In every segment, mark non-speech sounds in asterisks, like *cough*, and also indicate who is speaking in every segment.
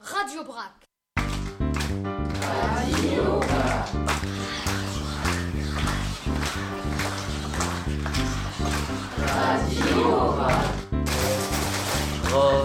Speaker 1: Radio Brac.
Speaker 2: Radio Brac. Radio Brac. Radio.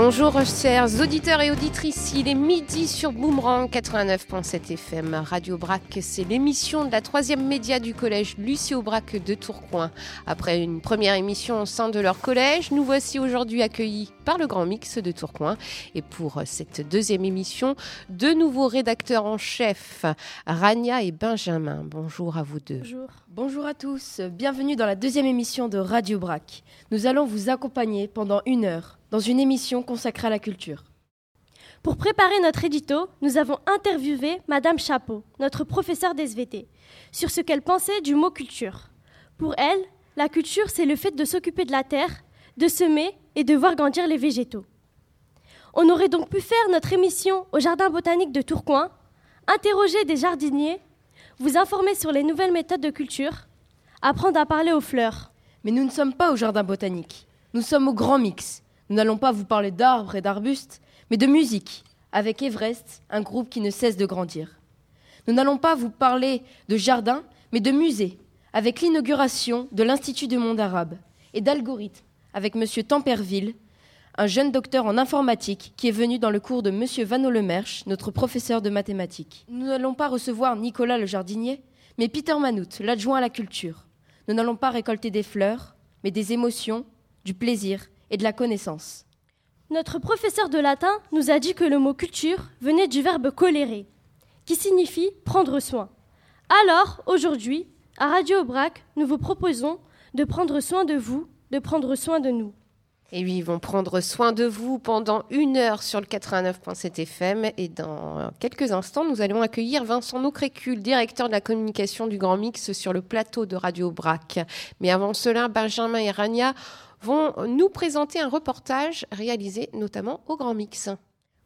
Speaker 3: Bonjour chers auditeurs et auditrices, il est midi sur Boomerang 89.7 FM Radio Brac. C'est l'émission de la troisième média du collège Lucie Brac de Tourcoing. Après une première émission au sein de leur collège, nous voici aujourd'hui accueillis par le Grand Mix de Tourcoing. Et pour cette deuxième émission, deux nouveaux rédacteurs en chef, Rania et Benjamin. Bonjour à vous deux.
Speaker 4: Bonjour. Bonjour à tous, bienvenue dans la deuxième émission de Radio Brac. Nous allons vous accompagner pendant une heure dans une émission consacrée à la culture.
Speaker 5: Pour préparer notre édito, nous avons interviewé Madame Chapeau, notre professeure d'SVT, sur ce qu'elle pensait du mot culture. Pour elle, la culture, c'est le fait de s'occuper de la terre, de semer et de voir grandir les végétaux. On aurait donc pu faire notre émission au Jardin botanique de Tourcoing, interroger des jardiniers, vous informer sur les nouvelles méthodes de culture, apprendre à parler aux fleurs.
Speaker 4: Mais nous ne sommes pas au Jardin botanique, nous sommes au Grand Mix, nous n'allons pas vous parler d'arbres et d'arbustes, mais de musique, avec Everest, un groupe qui ne cesse de grandir. Nous n'allons pas vous parler de jardin, mais de musée, avec l'inauguration de l'Institut du monde arabe, et d'algorithmes, avec M. Temperville, un jeune docteur en informatique qui est venu dans le cours de M. Vanneau Lemerche, notre professeur de mathématiques. Nous n'allons pas recevoir Nicolas le jardinier, mais Peter Manout, l'adjoint à la culture. Nous n'allons pas récolter des fleurs, mais des émotions, du plaisir et de la connaissance.
Speaker 5: Notre professeur de latin nous a dit que le mot culture venait du verbe colérer, qui signifie prendre soin. Alors, aujourd'hui, à Radio Aubrac, nous vous proposons de prendre soin de vous, de prendre soin de nous.
Speaker 3: Et oui, ils vont prendre soin de vous pendant une heure sur le 89.7 FM. Et dans quelques instants, nous allons accueillir Vincent Nocrécule, directeur de la communication du Grand Mix sur le plateau de Radio Brac. Mais avant cela, Benjamin et Rania vont nous présenter un reportage réalisé notamment au Grand Mix.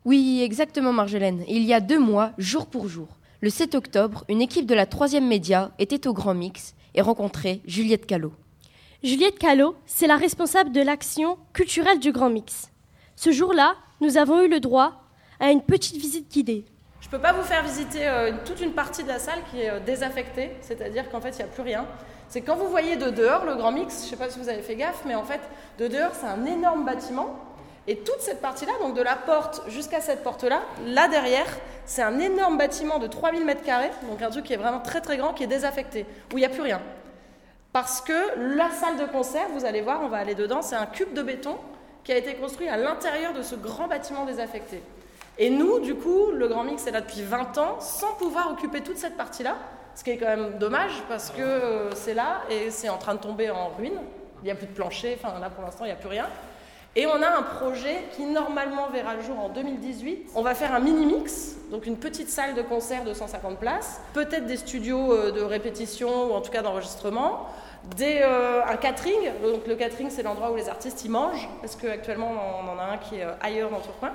Speaker 4: Oui, exactement Marjolaine. Il y a deux mois, jour pour jour, le 7 octobre, une équipe de la troisième média était au Grand Mix et rencontrait Juliette Callot.
Speaker 5: Juliette Callot, c'est la responsable de l'action culturelle du Grand Mix. Ce jour-là, nous avons eu le droit à une petite visite guidée.
Speaker 6: Je ne peux pas vous faire visiter euh, toute une partie de la salle qui est euh, désaffectée, c'est-à-dire qu'en fait, il n'y a plus rien. C'est quand vous voyez de dehors le Grand Mix, je ne sais pas si vous avez fait gaffe, mais en fait, de dehors, c'est un énorme bâtiment. Et toute cette partie-là, donc de la porte jusqu'à cette porte-là, là derrière, c'est un énorme bâtiment de 3000 mètres carrés, donc un truc qui est vraiment très très grand, qui est désaffecté, où il n'y a plus rien. Parce que la salle de concert, vous allez voir, on va aller dedans, c'est un cube de béton qui a été construit à l'intérieur de ce grand bâtiment désaffecté. Et nous, du coup, le Grand Mix est là depuis 20 ans, sans pouvoir occuper toute cette partie-là, ce qui est quand même dommage parce que euh, c'est là et c'est en train de tomber en ruine. Il n'y a plus de plancher, enfin là pour l'instant il n'y a plus rien. Et on a un projet qui normalement verra le jour en 2018. On va faire un mini-mix, donc une petite salle de concert de 150 places, peut-être des studios euh, de répétition ou en tout cas d'enregistrement, euh, un catering. Donc le catering c'est l'endroit où les artistes y mangent, parce qu'actuellement on en a un qui est ailleurs dans Tourcoing.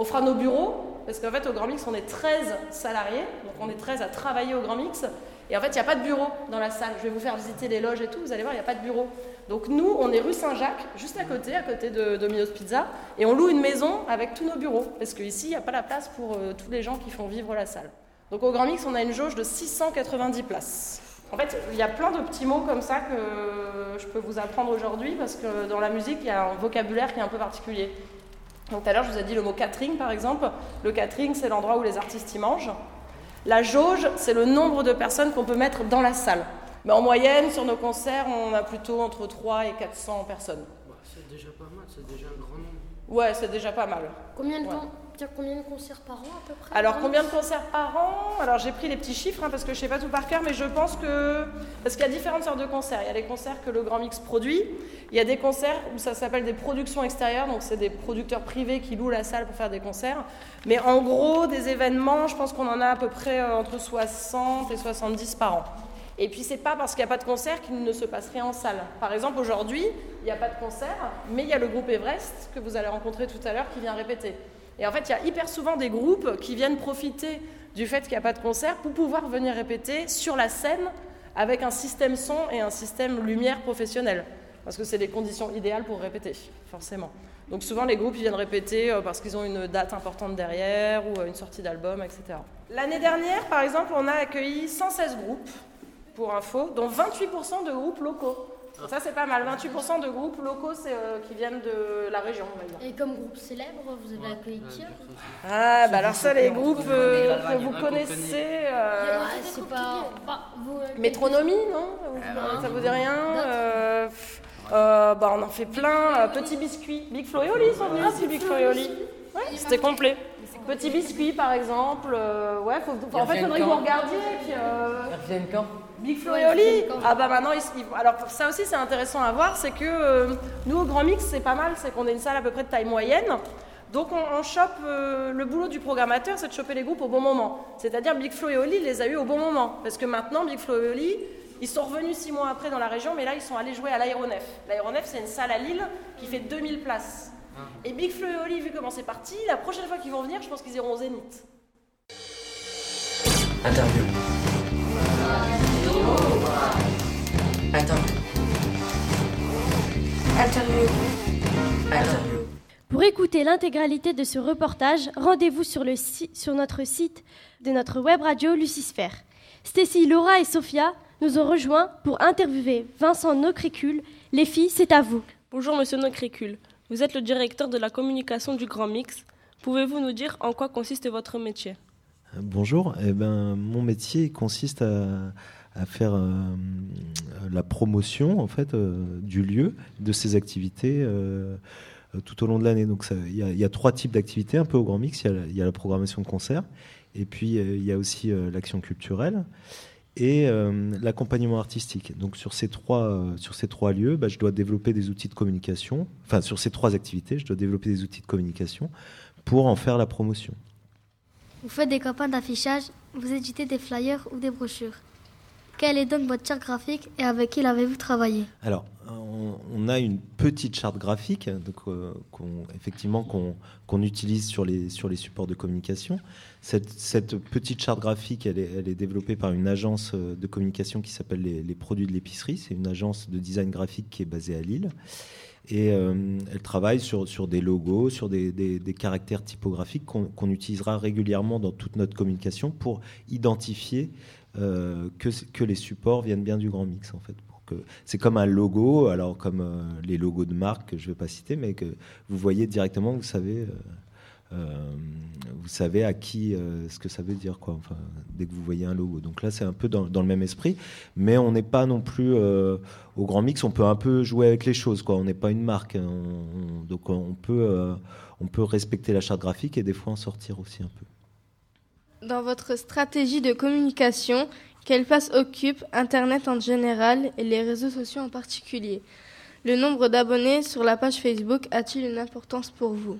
Speaker 6: On fera nos bureaux, parce qu'en fait, au Grand Mix, on est 13 salariés, donc on est 13 à travailler au Grand Mix. Et en fait, il n'y a pas de bureau dans la salle. Je vais vous faire visiter les loges et tout, vous allez voir, il n'y a pas de bureau. Donc nous, on est rue Saint-Jacques, juste à côté, à côté de Domino's Pizza, et on loue une maison avec tous nos bureaux, parce qu'ici, il n'y a pas la place pour euh, tous les gens qui font vivre la salle. Donc au Grand Mix, on a une jauge de 690 places. En fait, il y a plein de petits mots comme ça que je peux vous apprendre aujourd'hui, parce que dans la musique, il y a un vocabulaire qui est un peu particulier. Donc tout à l'heure, je vous ai dit le mot catering, par exemple. Le catering, c'est l'endroit où les artistes y mangent. La jauge, c'est le nombre de personnes qu'on peut mettre dans la salle. Mais en moyenne, sur nos concerts, on a plutôt entre 3 et 400 personnes.
Speaker 7: Bah, c'est déjà pas mal, c'est déjà un grand nombre.
Speaker 6: Ouais, c'est déjà pas mal.
Speaker 1: Combien de, ouais. Combien de concerts par an à peu près
Speaker 6: Alors, combien de concerts par an? Alors, j'ai pris les petits chiffres hein, parce que je ne sais pas tout par cœur, mais je pense que. Parce qu'il y a différentes sortes de concerts. Il y a les concerts que le Grand Mix produit. Il y a des concerts où ça s'appelle des productions extérieures, donc c'est des producteurs privés qui louent la salle pour faire des concerts. Mais en gros, des événements, je pense qu'on en a à peu près entre 60 et 70 par an. Et puis c'est pas parce qu'il n'y a pas de concert qu'il ne se passe rien en salle. Par exemple, aujourd'hui, il n'y a pas de concert, mais il y a le groupe Everest que vous allez rencontrer tout à l'heure qui vient répéter. Et en fait, il y a hyper souvent des groupes qui viennent profiter du fait qu'il n'y a pas de concert pour pouvoir venir répéter sur la scène avec un système son et un système lumière professionnel. Parce que c'est les conditions idéales pour répéter, forcément. Donc souvent les groupes viennent répéter euh, parce qu'ils ont une date importante derrière ou euh, une sortie d'album, etc. L'année dernière, par exemple, on a accueilli 116 groupes, pour info, dont 28% de groupes locaux. Ça, c'est pas mal. 28% de groupes locaux c'est, euh, qui viennent de la région, on va dire.
Speaker 1: Et comme groupe célèbre, vous avez accueilli qui
Speaker 6: Ah, bah alors ça, les groupes euh, que vous connaissez. euh,
Speaker 1: Ah, c'est pas. pas- vous, euh,
Speaker 6: Métronomie, non? Ça vous dit rien euh, pff, euh, bah, On en fait plein. Euh, Petit Biscuit. Big Flo et Oli sont venus aussi, Big Flo et Oli. Ouais, c'était complet. Petit Biscuit, par exemple. euh, ouais, faut, en fait, il faudrait que vous regardiez. et puis, euh,
Speaker 7: Ils reviennent quand
Speaker 6: Big Flo et Oli Ah bah maintenant, ils, ils- alors ça aussi c'est intéressant à voir, c'est que euh, nous au Grand Mix c'est pas mal, c'est qu'on est une salle à peu près de taille moyenne. Donc on, on chope, euh, le boulot du programmateur c'est de choper les groupes au bon moment. C'est-à-dire Big Flo et Oli les a eu au bon moment. Parce que maintenant Big Flo et Oli, ils sont revenus six mois après dans la région, mais là ils sont allés jouer à l'Aéronef. L'Aéronef c'est une salle à Lille qui fait 2000 places. Et Big Flo et Oli, vu comment c'est parti, la prochaine fois qu'ils vont venir, je pense qu'ils iront au Zénith.
Speaker 7: Interview. Interview. Interview.
Speaker 5: Pour écouter l'intégralité de ce reportage, rendez-vous sur, le si- sur notre site de notre web radio Lucisphère. Stécie, Laura et Sophia nous ont rejoints pour interviewer Vincent Nocrécule. Les filles, c'est à vous.
Speaker 8: Bonjour Monsieur Nocrécule, vous êtes le directeur de la communication du Grand Mix. Pouvez-vous nous dire en quoi consiste votre métier?
Speaker 9: Bonjour, eh ben, mon métier consiste à, à faire euh, la promotion en fait euh, du lieu, de ses activités euh, euh, tout au long de l'année. Donc il y, a- trois types d'activités un peu au Grand Mix. Il y a la, programmation de concerts, et puis euh, il y a aussi euh, l'action culturelle et euh, l'accompagnement artistique. Donc sur ces trois, euh, sur ces trois lieux, bah, je dois développer des outils de communication. Enfin sur ces trois activités, je dois développer des outils de communication pour en faire la promotion.
Speaker 10: Vous faites des campagnes d'affichage, vous éditez des flyers ou des brochures? Quelle est donc votre charte graphique et avec qui l'avez-vous travaillé
Speaker 9: Alors, on, a une petite charte graphique, donc, euh, effectivement qu'on utilise sur les, supports de communication. Cette, petite charte graphique, elle est, développée par une agence euh, de communication qui s'appelle les, Produits de l'épicerie. C'est une agence de design graphique qui est basée à Lille. Et euh, elle travaille sur, des logos, sur des, caractères typographiques qu'on utilisera régulièrement dans toute notre communication pour identifier que, que les supports viennent bien du grand mix en fait. C'est comme un logo, alors comme euh, les logos de marque que je ne vais pas citer, mais que vous voyez directement, vous savez, euh, euh, vous savez à qui euh, ce que ça veut dire quoi. Enfin, dès que vous voyez un logo. Donc là, c'est un peu dans, le même esprit, mais on n'est pas non plus euh, au grand mix. On peut un peu jouer avec les choses quoi. On n'est pas une marque, hein. On- on- donc on peut euh, on peut respecter la charte graphique et des fois en sortir aussi un peu.
Speaker 11: Dans votre stratégie de communication, quelle place occupe Internet en général et les réseaux sociaux en particulier? Le nombre d'abonnés sur la page Facebook a-t-il une importance pour vous?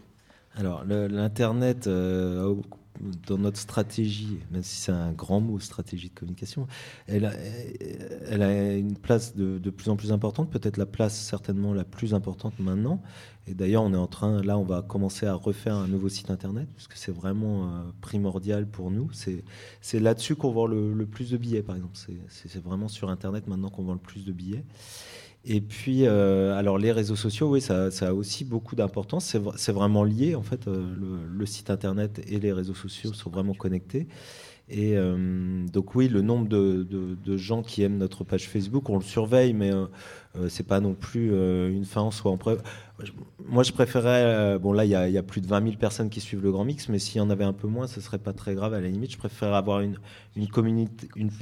Speaker 9: Alors, l'Internet, euh, dans notre stratégie, même si c'est un grand mot, stratégie de communication, elle a, une place de, plus en plus importante, peut-être la place certainement la plus importante maintenant. Et d'ailleurs, on est en train, là, on va commencer à refaire un nouveau site Internet, parce que c'est vraiment euh, primordial pour nous. C'est là-dessus qu'on vend le, plus de billets, par exemple. C'est vraiment sur Internet maintenant qu'on vend le plus de billets. Et puis, euh, alors les réseaux sociaux, oui, ça, a aussi beaucoup d'importance. C'est vra- c'est vraiment lié, en fait. euh, le site internet et les réseaux sociaux sont vraiment connectés. Et euh, donc, oui, le nombre de, gens qui aiment notre page Facebook, on le surveille, mais euh, euh, c'est pas non plus euh, une fin en soi. Moi, je préférais. bon, là, il y, a- plus de 20 000 personnes qui suivent le Grand Mix, mais s'il y en avait un peu moins, ce serait pas très grave. À la limite, je préférerais avoir une,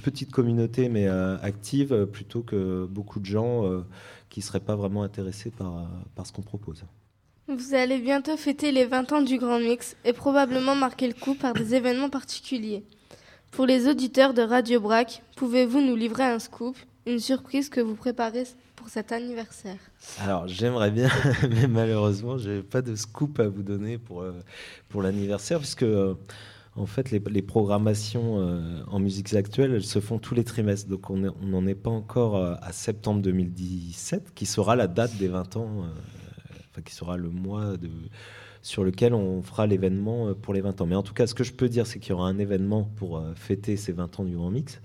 Speaker 9: petite communauté, mais active, plutôt que beaucoup de gens qui seraient pas vraiment intéressés par ce qu'on propose.
Speaker 11: Vous allez bientôt fêter les 20 ans du Grand Mix et probablement marquer le coup par des événements particuliers. Pour les auditeurs de Radio Brac, pouvez-vous nous livrer un scoop, une surprise que vous préparez pour cet anniversaire?
Speaker 9: Alors, j'aimerais bien, *laughs* mais malheureusement, je n'ai pas de scoop à vous donner pour, euh, pour l'anniversaire, puisque, euh, en fait, les, programmations euh, en musiques actuelles, elles se font tous les trimestres. Donc, on n'en est pas encore à septembre 2017, qui sera la date des 20 ans, enfin, qui sera le mois de, sur lequel on fera l'événement euh, pour les 20 ans. Mais en tout cas, ce que je peux dire, c'est qu'il y aura un événement pour euh, fêter ces 20 ans du Grand Mix.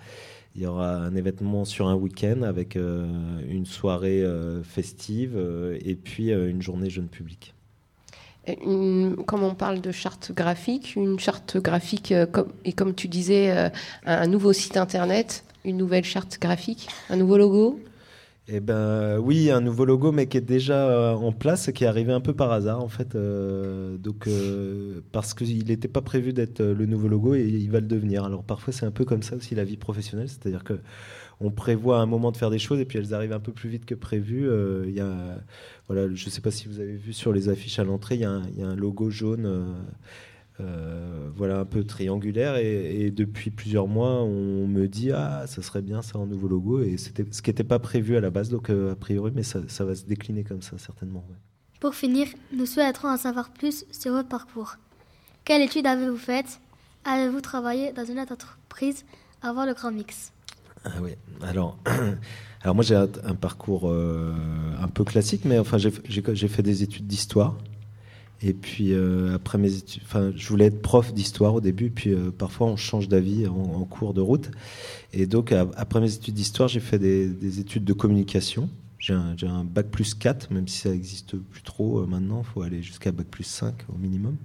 Speaker 9: Il y aura un événement sur un week-end avec euh, une soirée festive et puis une journée jeune public.
Speaker 3: Comme on parle de charte graphique, une charte graphique, et comme tu disais, un nouveau site internet, une nouvelle charte graphique, un nouveau logo?
Speaker 9: Eh ben oui, un nouveau logo, mais qui est déjà euh, en place, qui est arrivé un peu par hasard en fait. euh, euh, parce qu'il n'était pas prévu d'être le nouveau logo et il va le devenir. Alors parfois c'est un peu comme ça aussi la vie professionnelle, c'est-à-dire que on prévoit un moment de faire des choses et puis elles arrivent un peu plus vite que prévu. Y a, voilà, je ne sais pas si vous avez vu sur les affiches à l'entrée, il y a un logo jaune. Euh, voilà un peu triangulaire et, et depuis plusieurs mois on me dit ah ça serait bien ça un nouveau logo et c'était ce qui n'était pas prévu à la base donc euh, a priori mais ça, ça va se décliner comme ça certainement ouais.
Speaker 10: Pour finir, nous souhaiterons en savoir plus sur votre parcours. Quelle étude avez-vous faite? Avez-vous travaillé dans une autre entreprise avant le Grand Mix?
Speaker 9: Ah oui. Alors, *clears throat* alors moi j'ai un, parcours euh, un peu classique, mais enfin j'ai fait des études d'histoire. Et puis euh, après mes études, je voulais être prof d'histoire au début, puis euh, parfois on change d'avis en, cours de route. Et donc après mes études d'histoire, j'ai fait des, des études de communication. J'ai un, bac plus 4, même si ça n'existe plus trop euh, maintenant, il faut aller jusqu'à bac plus 5 au minimum.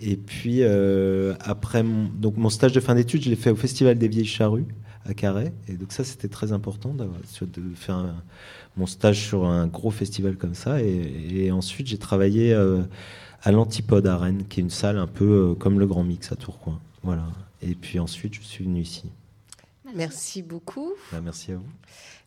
Speaker 9: Et puis après mon, donc mon stage de fin d'études, je l'ai fait au Festival des Vieilles Charrues à. Et donc ça, c'était très important de faire mon stage sur un gros festival comme ça. Et, et ensuite, j'ai travaillé euh, à l'Antipode à Rennes, qui est une salle un peu euh, comme le Grand Mix à Tourcoing. Voilà. Et puis ensuite, je suis venu ici.
Speaker 3: Merci beaucoup.
Speaker 9: Bah, merci à vous.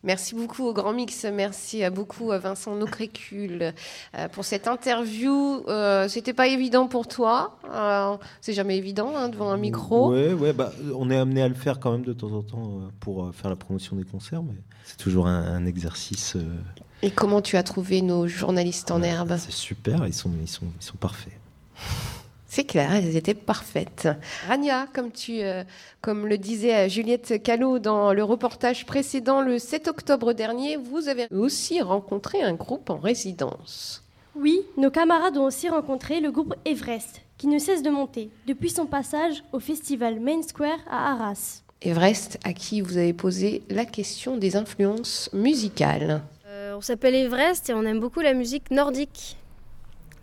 Speaker 3: Merci beaucoup au Grand Mix. Merci à beaucoup à Vincent Nocrécule euh, pour cette interview. Euh, C'était pas évident pour toi. Euh, C'est jamais évident hein, devant un micro.
Speaker 9: Ouais, ouais, bah, on est amené à le faire quand même de temps en temps euh, pour euh, faire la promotion des concerts, mais c'est toujours un, un exercice.
Speaker 3: Et comment tu as trouvé nos journalistes en herbe?
Speaker 9: c'est super, ils sont, ils sont, ils sont parfaits.
Speaker 3: C'est clair, elles étaient parfaites. Rania, comme, tu, euh, comme le disait euh, Juliette Callot dans le reportage précédent, le 7 octobre dernier, vous avez aussi rencontré un groupe en résidence.
Speaker 5: Oui, nos camarades ont aussi rencontré le groupe Everest, qui ne cesse de monter depuis son passage au festival Main Square à Arras.
Speaker 3: Everest, à qui vous avez posé la question des influences musicales.
Speaker 12: Euh, on s'appelle Everest et on aime beaucoup la musique nordique.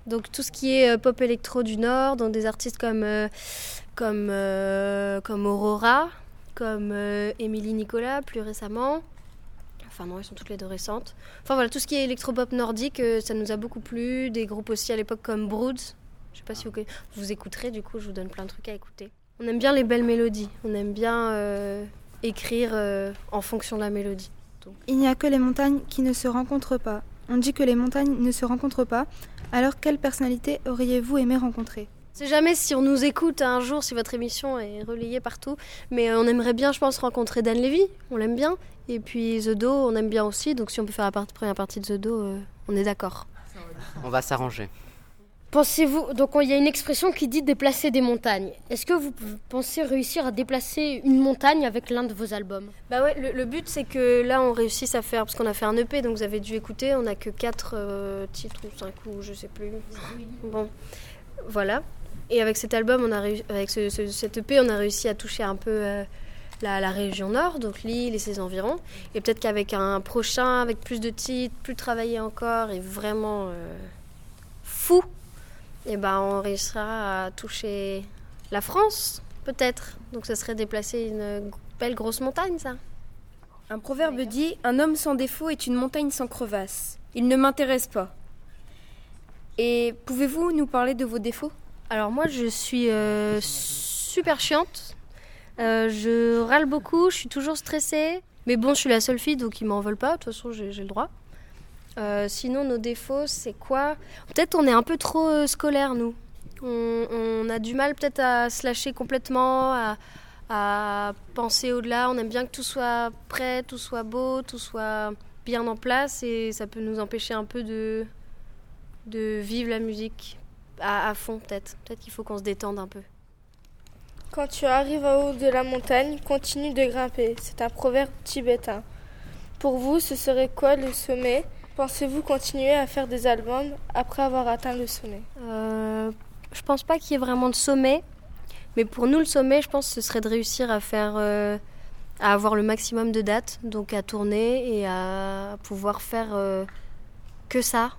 Speaker 12: Donc tout ce qui est euh, pop électro du Nord, donc des artistes comme, euh, comme, euh, comme Aurora, comme Émilie Nicolas plus récemment. Enfin non, elles sont toutes les deux récentes. Enfin voilà, tout ce qui est électropop nordique, ça nous a beaucoup plu. Des groupes aussi à l'époque comme Broods. Je sais pas si vous, vous écouterez, du coup je vous donne plein de trucs à écouter. On aime bien les belles mélodies, on aime bien écrire en fonction de la mélodie.
Speaker 13: Il n'y a que les montagnes qui ne se rencontrent pas. On dit que les montagnes ne se rencontrent pas. Alors quelle personnalité auriez-vous aimé rencontrer?
Speaker 12: On sait jamais si on nous écoute un jour, si votre émission est relayée partout. Mais euh, on aimerait bien, je pense, rencontrer Dan Levy. On l'aime bien. Et puis The Do, on aime bien aussi. Donc si on peut faire la part- première partie de The Do, euh, on est d'accord.
Speaker 14: On va s'arranger.
Speaker 1: Pensez-vous, donc il y a une expression qui dit déplacer des montagnes. Est-ce que vous pensez réussir à déplacer une montagne avec l'un de vos albums?
Speaker 12: Bah ouais, le, but c'est que là on réussisse à faire, parce qu'on a fait un EP, donc vous avez dû écouter, on a que 4 titres ou 5 ou je sais plus. Bon, voilà. Et avec cet album, on a avec ce, ce- EP, on a réussi à toucher un peu euh, la, région nord, donc l'île et ses environs. Et peut-être qu'avec un prochain, avec plus de titres, plus travaillé encore et vraiment euh, fou, et ben on réussira à toucher la France, peut-être. Donc ça serait déplacer une belle grosse montagne, ça.
Speaker 15: Un proverbe dit Un homme sans défaut est une montagne sans crevasse. Il ne m'intéresse pas. Et pouvez-vous nous parler de vos défauts?
Speaker 12: Alors moi, je suis euh, super chiante. Euh, je râle beaucoup, je suis toujours stressée. Mais bon, je suis la seule fille, donc ils m'en veulent pas. De toute façon, j'ai j'ai le droit. Euh, sinon, nos défauts, c'est quoi? Peut-être on est un peu trop euh, scolaire, nous. On, a du mal peut-être à se lâcher complètement, à, penser au-delà. On aime bien que tout soit prêt, tout soit beau, tout soit bien en place. Et ça peut nous empêcher un peu de, de vivre la musique à, à fond, peut-être. Peut-être qu'il faut qu'on se détende un peu.
Speaker 11: Quand tu arrives au haut de la montagne, continue de grimper. C'est un proverbe tibétain. Pour vous, ce serait quoi le sommet? Pensez-vous continuer à faire des albums après avoir atteint le sommet?
Speaker 12: Euh, Je pense pas qu'il y ait vraiment de sommet. Mais pour nous, le sommet, je pense que ce serait de réussir à faire. Euh, à avoir le maximum de dates, donc à tourner et à pouvoir faire euh, que ça,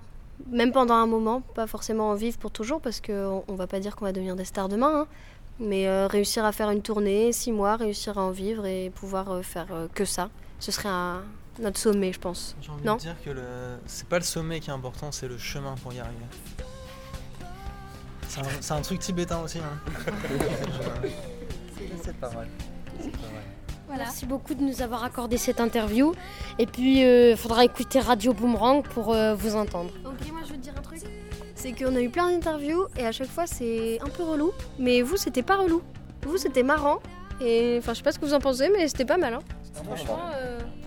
Speaker 12: même pendant un moment, pas forcément en vivre pour toujours, parce qu'on ne va pas dire qu'on va devenir des stars demain, hein, mais euh, réussir à faire une tournée, six mois, réussir à en vivre et pouvoir faire que ça, ce serait un, notre sommet, je pense.
Speaker 16: J'ai envie
Speaker 12: non
Speaker 16: de dire que le... c'est pas le sommet qui est important, c'est le chemin pour y arriver. C'est un, truc tibétain aussi. Hein. *laughs*
Speaker 9: c'est pas mal. C'est pas mal.
Speaker 1: Merci beaucoup de nous avoir accordé cette interview. Et puis, il faudra écouter Radio Boomerang pour euh, vous entendre.
Speaker 12: Ok, moi je veux te dire un truc. C'est qu'on a eu plein d'interviews et à chaque fois c'est un peu relou. Mais vous, c'était pas relou. Vous, c'était marrant. Et enfin, je sais pas ce que vous en pensez, mais c'était pas mal. Hein. Franchement, euh, voilà.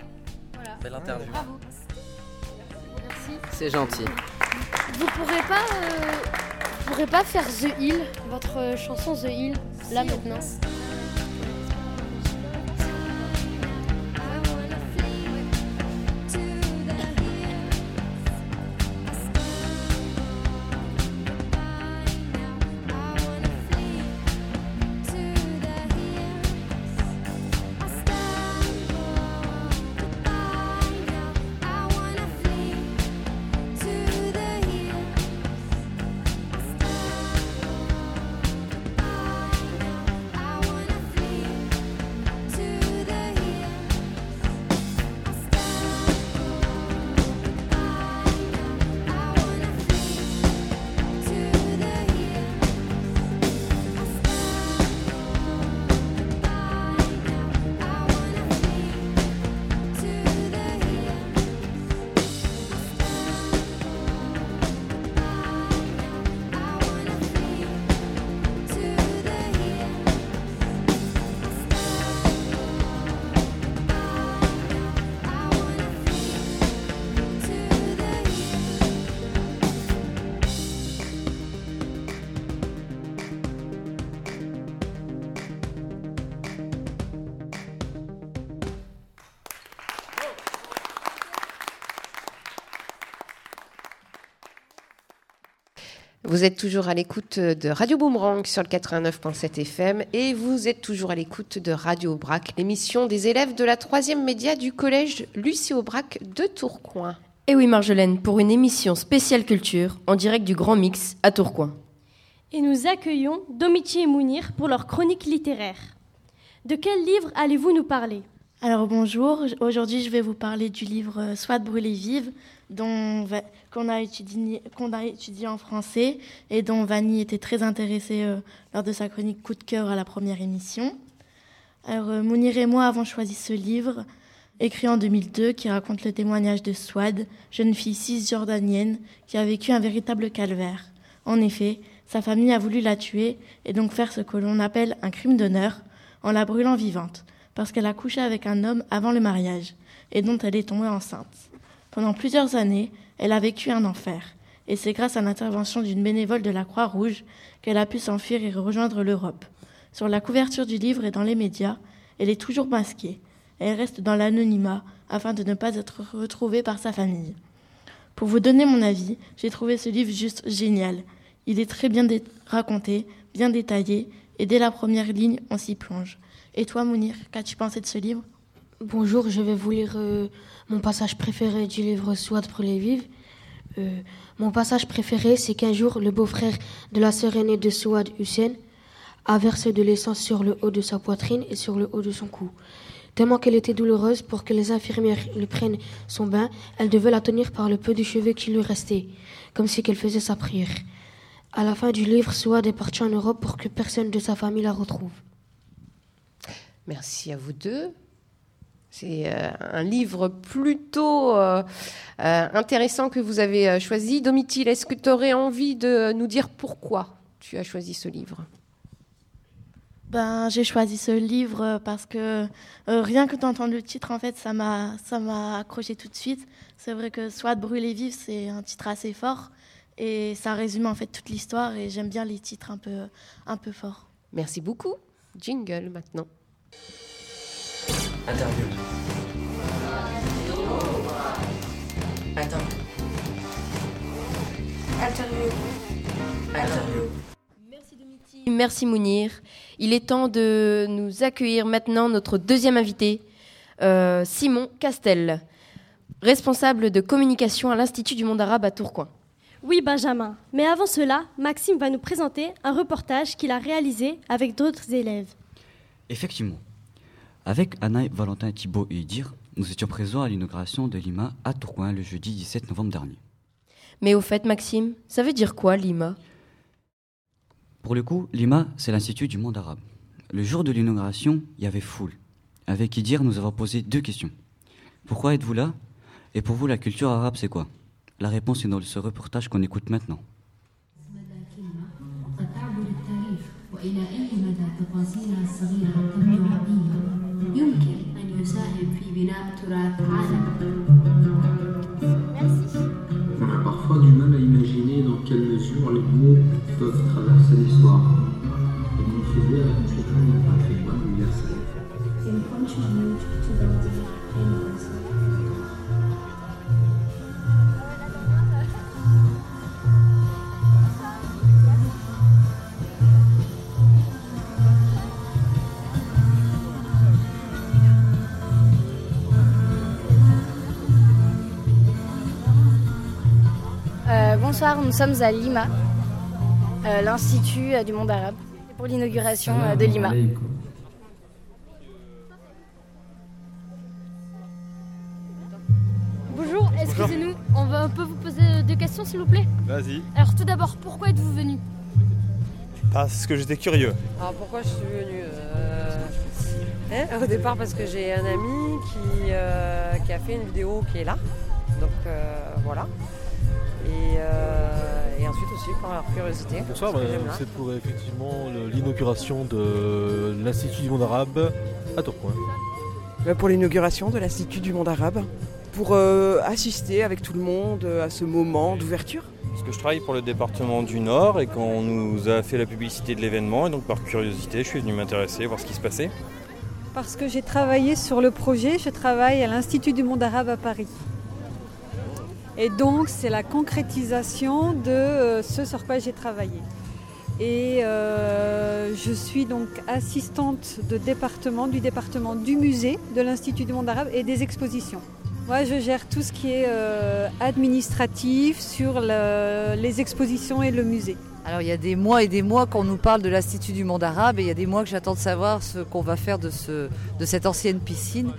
Speaker 16: Belle interview.
Speaker 12: Bravo. Merci.
Speaker 14: C'est gentil.
Speaker 1: Vous pourrez pas, euh, vous pourrez pas faire The Hill, votre chanson The Hill, là maintenant
Speaker 3: Vous êtes toujours à l'écoute de Radio Boomerang sur le 89.7 FM et vous êtes toujours à l'écoute de Radio Aubrac, l'émission des élèves de la troisième média du collège Lucie Aubrac de Tourcoing.
Speaker 4: Et oui Marjolaine, pour une émission spéciale culture en direct du Grand Mix à Tourcoing.
Speaker 5: Et nous accueillons Domiti et Mounir pour leur chronique littéraire. De quel livre allez-vous nous parler?
Speaker 17: Alors bonjour, aujourd'hui je vais vous parler du livre Soit brûlée vive qu'on a a étudié en français et dont Vanny était très intéressée euh, lors de sa chronique coup de cœur à la première émission. Alors euh, Mounir et moi avons choisi ce livre écrit en 2002 qui raconte le témoignage de Swad, jeune fille cisjordanienne qui a vécu un véritable calvaire. En effet, sa famille a voulu la tuer et donc faire ce que l'on appelle un crime d'honneur en la brûlant vivante parce qu'elle a couché avec un homme avant le mariage et dont elle est tombée enceinte. Pendant plusieurs années, elle a vécu un enfer, et c'est grâce à l'intervention d'une bénévole de la Croix-Rouge qu'elle a pu s'enfuir et rejoindre l'Europe. Sur la couverture du livre et dans les médias, elle est toujours masquée. Elle reste dans l'anonymat afin de ne pas être retrouvée par sa famille. Pour vous donner mon avis, j'ai trouvé ce livre juste génial. Il est très bien raconté, bien détaillé, et dès la première ligne, on s'y plonge. Et toi, Mounir, qu'as-tu pensé de ce livre?
Speaker 18: Bonjour, je vais vous lire euh, mon passage préféré du livre Soit pour les vives. Euh, mon passage préféré, c'est qu'un jour, le beau-frère de la sœur aînée de Souad Hussein a versé de l'essence sur le haut de sa poitrine et sur le haut de son cou. Tellement qu'elle était douloureuse, pour que les infirmières lui prennent son bain, elle devait la tenir par le peu de cheveux qui lui restait, comme si qu'elle faisait sa prière. À la fin du livre, Souad est parti en Europe pour que personne de sa famille la retrouve.
Speaker 3: Merci à vous deux. C'est euh, un livre plutôt euh, euh, intéressant que vous avez choisi. Domitil, est-ce que tu aurais envie de nous dire pourquoi tu as choisi ce livre?
Speaker 17: Ben, j'ai choisi ce livre parce que rien que d'entendre le titre, en fait, ça m'a, ça m'a accroché tout de suite. C'est vrai que Soit brûler vif, c'est un titre assez fort et ça résume en fait toute l'histoire et j'aime bien les titres un peu, un peu forts.
Speaker 3: Merci beaucoup. Jingle maintenant.
Speaker 2: Interview.
Speaker 19: Interview.
Speaker 2: Interview. Interview.
Speaker 4: Merci Mounir. Il est temps de nous accueillir maintenant notre deuxième invité, euh, Simon Castel, responsable de communication à l'Institut du monde arabe à Tourcoing.
Speaker 5: Oui, Benjamin. Mais avant cela, Maxime va nous présenter un reportage qu'il a réalisé avec d'autres élèves.
Speaker 20: Effectivement. Avec Anaï, Valentin, Thibault et Idir, nous étions présents à l'inauguration de l'IMA à Tourcoing le jeudi 17 novembre dernier.
Speaker 4: Mais au fait, Maxime, ça veut dire quoi l'IMA?
Speaker 20: Pour le coup, l'IMA, c'est l'Institut du monde arabe. Le jour de l'inauguration, il y avait foule. Avec Idir, nous avons posé deux questions. Pourquoi êtes-vous là? Et pour vous, la culture arabe, c'est quoi? La réponse est dans ce reportage qu'on écoute maintenant.
Speaker 2: وإلى أي مدى تفاصيلها الصغيرة تبدو عظيمة يمكن أن يساهم في بناء تراث عالم
Speaker 21: On a parfois du mal à imaginer dans quelle mesure les mots peuvent traverser l'histoire et contribuer à la construction d'un patrimoine universel.
Speaker 22: Bonsoir, nous sommes à Lima, euh, l'Institut euh, du monde arabe, pour l'inauguration euh, de Lima.
Speaker 1: Bonjour, excusez-nous, on, va- peut vous poser deux questions s'il vous plaît
Speaker 23: Vas-y.
Speaker 1: Alors tout d'abord, pourquoi êtes-vous venu
Speaker 23: Parce que j'étais curieux.
Speaker 24: Alors pourquoi je suis venue Euh, hein, Au départ parce que j'ai un ami qui, euh, qui a fait une vidéo qui est là. Donc euh, voilà. Et, euh, et ensuite aussi par curiosité.
Speaker 25: Bonsoir, bah, c'est pour effectivement l'inauguration de l'Institut du monde arabe à Tourcoing.
Speaker 26: Euh, pour l'inauguration de l'Institut du monde arabe, pour euh, assister avec tout le monde euh, à ce moment d'ouverture.
Speaker 23: Parce que je travaille pour le département du Nord et qu'on nous a fait la publicité de l'événement, et donc par curiosité, je suis venu m'intéresser, voir ce qui se passait.
Speaker 27: Parce que j'ai travaillé sur le projet, je travaille à l'Institut du monde arabe à Paris. Et donc c'est la concrétisation de euh, ce sur quoi j'ai travaillé. Et euh, je suis donc assistante de département du département du musée de l'Institut du monde arabe et des expositions. Moi, je gère tout ce qui est euh, administratif sur le- les expositions et le musée.
Speaker 28: Alors il y a des mois et des mois qu'on nous parle de l'Institut du monde arabe et il y a des mois que j'attends de savoir ce qu'on va faire de cette ancienne piscine.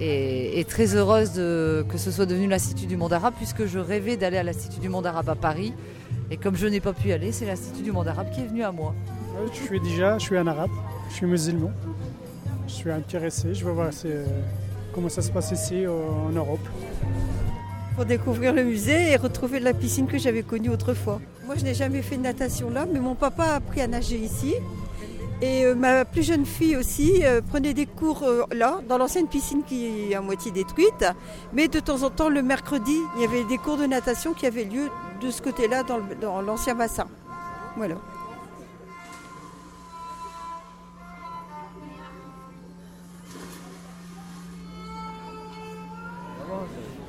Speaker 28: Et, et très heureuse de, que ce soit devenu l'Institut du monde arabe puisque je rêvais d'aller à l'Institut du monde arabe à Paris. Et comme je n'ai pas pu y aller, c'est l'Institut du monde arabe qui est venu à moi.
Speaker 29: Euh, Je suis déjà, je suis un arabe, je suis musulman. Je suis intéressé, je veux voir euh, comment ça se passe ici euh, en Europe.
Speaker 30: pour découvrir le musée et retrouver la piscine que j'avais connue autrefois. Moi, je n'ai jamais fait de natation là, mais mon papa a appris à nager ici. Et euh, ma plus jeune fille aussi euh, prenait des cours euh, là, dans l'ancienne piscine qui est à moitié détruite. Mais de temps en temps, le mercredi, il y avait des cours de natation qui avaient lieu de ce côté-là, dans l'ancien bassin. Voilà.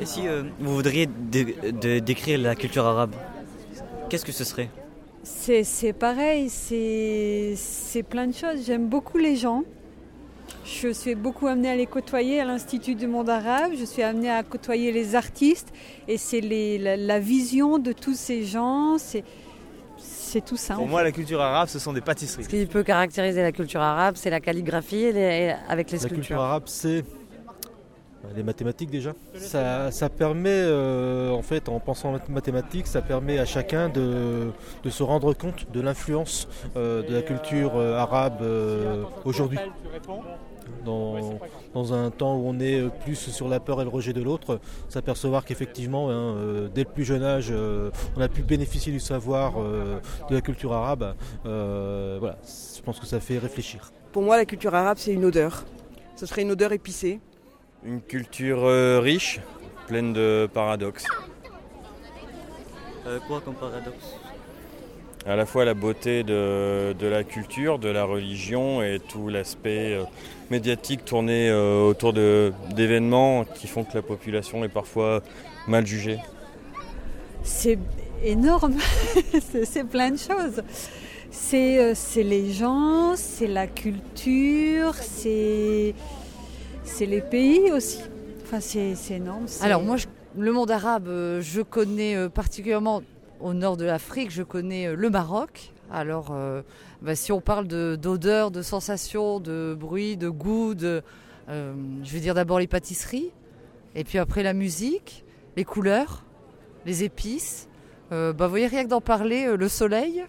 Speaker 31: Et si vous voudriez décrire la culture arabe, qu'est-ce que ce serait?
Speaker 27: C'est pareil, c'est plein de choses. J'aime beaucoup les gens. Je suis beaucoup amenée à les côtoyer à l'Institut du monde arabe. Je suis amenée à côtoyer les artistes. Et c'est la, la vision de tous ces gens. C'est tout ça.
Speaker 23: Pour moi, la culture arabe, ce sont des pâtisseries.
Speaker 24: Ce qui peut caractériser la culture arabe, c'est la calligraphie et les- avec les
Speaker 25: La
Speaker 24: sculptures.
Speaker 25: culture arabe, c'est les mathématiques déjà. Ça, permet, euh, en fait, en pensant en mathématiques, ça permet à chacun de, se rendre compte de l'influence euh, de la culture euh, arabe aujourd'hui. Dans, un temps où on est plus sur la peur et le rejet de l'autre, s'apercevoir qu'effectivement, hein, dès le plus jeune âge, on a pu bénéficier du savoir de la culture arabe. Voilà, je pense que ça fait réfléchir.
Speaker 26: Pour moi, la culture arabe, c'est une odeur. Ce serait une odeur épicée.
Speaker 23: Une culture euh, riche, pleine de paradoxes.
Speaker 31: Euh, Quoi comme paradoxe?
Speaker 23: À la fois la beauté de, de la culture, de la religion et tout l'aspect euh, médiatique tourné euh, autour d'événements qui font que la population est parfois mal jugée.
Speaker 27: C'est énorme, *laughs* c'est plein de choses. C'est euh, c'est les gens, c'est la culture, c'est c'est les pays aussi. Enfin, c'est c'est énorme.
Speaker 28: Alors moi, je- le monde arabe, euh, je connais euh, particulièrement au nord de l'Afrique, je connais euh, le Maroc. Alors, euh, bah, si on parle de- d'odeurs, de, sensations, de bruit, de goût, de, euh, je vais dire d'abord les pâtisseries, et puis après la musique, les couleurs, les épices. Euh, bah, vous voyez, rien que d'en parler, euh, le soleil,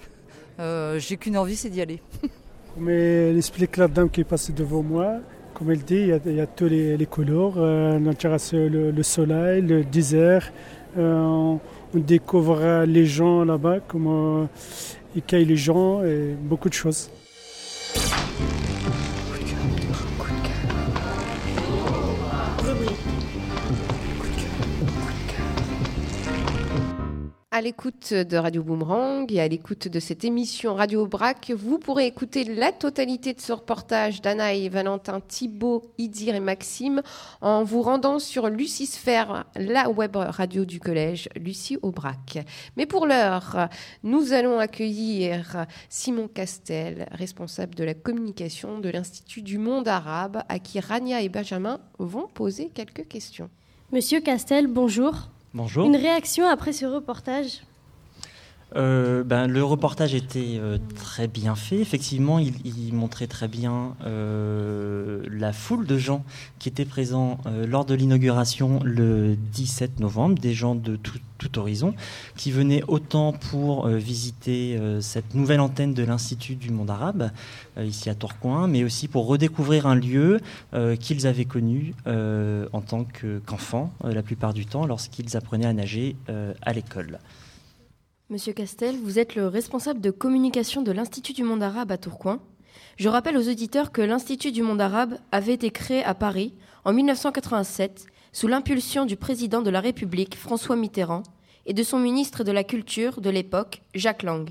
Speaker 28: euh, j'ai qu'une envie, c'est d'y aller. *laughs*
Speaker 30: Comme elle explique la dame qui est passée devant moi, comme elle dit, il y a, il y a tous les, couleurs. Euh, on le, le soleil, le désert. Euh, on, on découvre les gens là-bas, comment euh, ils cueillent les gens et beaucoup de choses.
Speaker 3: À l'écoute de Radio Boomerang et à l'écoute de cette émission Radio Brac, vous pourrez écouter la totalité de ce reportage d'Anaï, Valentin, Thibault, Idir et Maxime en vous rendant sur Lucisphère, la web radio du collège Lucie Aubrac. Mais pour l'heure, nous allons accueillir Simon Castel, responsable de la communication de l'Institut du monde arabe, à qui Rania et Benjamin vont poser quelques questions.
Speaker 5: Monsieur Castel, bonjour.
Speaker 32: Bonjour.
Speaker 5: Une réaction après ce reportage?
Speaker 32: Euh, ben, le reportage était euh, très bien fait. Effectivement, il, montrait très bien euh, la foule de gens qui étaient présents lors de l'inauguration le 17 novembre, des gens de tout, tout horizon, qui venaient autant pour visiter cette nouvelle antenne de l'Institut du monde arabe, ici à Tourcoing, mais aussi pour redécouvrir un lieu qu'ils avaient connu en tant que- qu'enfants, la plupart du temps, lorsqu'ils apprenaient à nager à l'école.
Speaker 4: Monsieur Castel, vous êtes le responsable de communication de l'Institut du monde arabe à Tourcoing. Je rappelle aux auditeurs que l'Institut du monde arabe avait été créé à Paris en 1987 sous l'impulsion du président de la République, François Mitterrand, et de son ministre de la Culture de l'époque, Jacques Lang.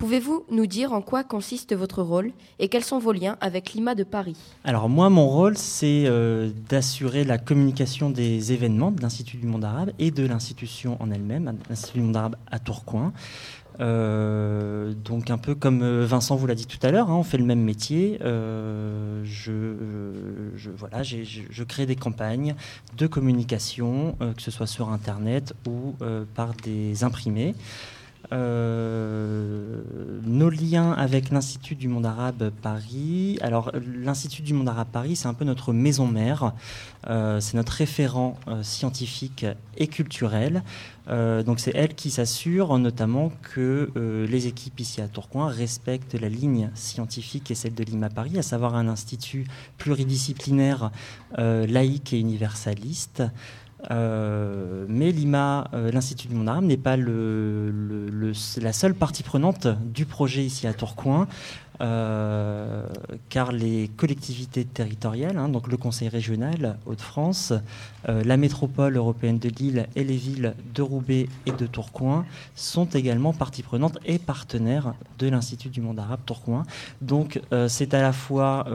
Speaker 4: Pouvez-vous nous dire en quoi consiste votre rôle et quels sont vos liens avec l'IMA de Paris?
Speaker 32: Alors moi, mon rôle, c'est euh, d'assurer la communication des événements de l'Institut du monde arabe et de l'institution en elle-même, l'Institut du monde arabe à Tourcoing. Euh, donc un peu comme euh, Vincent vous l'a dit tout à l'heure, hein, on fait le même métier. Je, voilà, je, crée des campagnes de communication, que ce soit sur Internet ou par des imprimés. Euh, nos liens avec l'Institut du monde arabe Paris. Alors, l'Institut du monde arabe Paris, c'est un peu notre maison mère. Euh, c'est notre référent euh, scientifique et culturel. Donc, c'est elle qui s'assure notamment que les équipes ici à Tourcoing respectent la ligne scientifique et celle de l'IMA Paris, à savoir un institut pluridisciplinaire, laïque et universaliste. Euh, mais l'IMA, euh, l'Institut du monde arabe, n'est pas la seule partie prenante du projet ici à Tourcoing, euh, car les collectivités territoriales, hein, donc le Conseil régional Hauts-de-France, euh, la métropole européenne de Lille et les villes de Roubaix et de Tourcoing sont également partie prenante et partenaires de l'Institut du monde arabe Tourcoing. Donc euh, c'est à la fois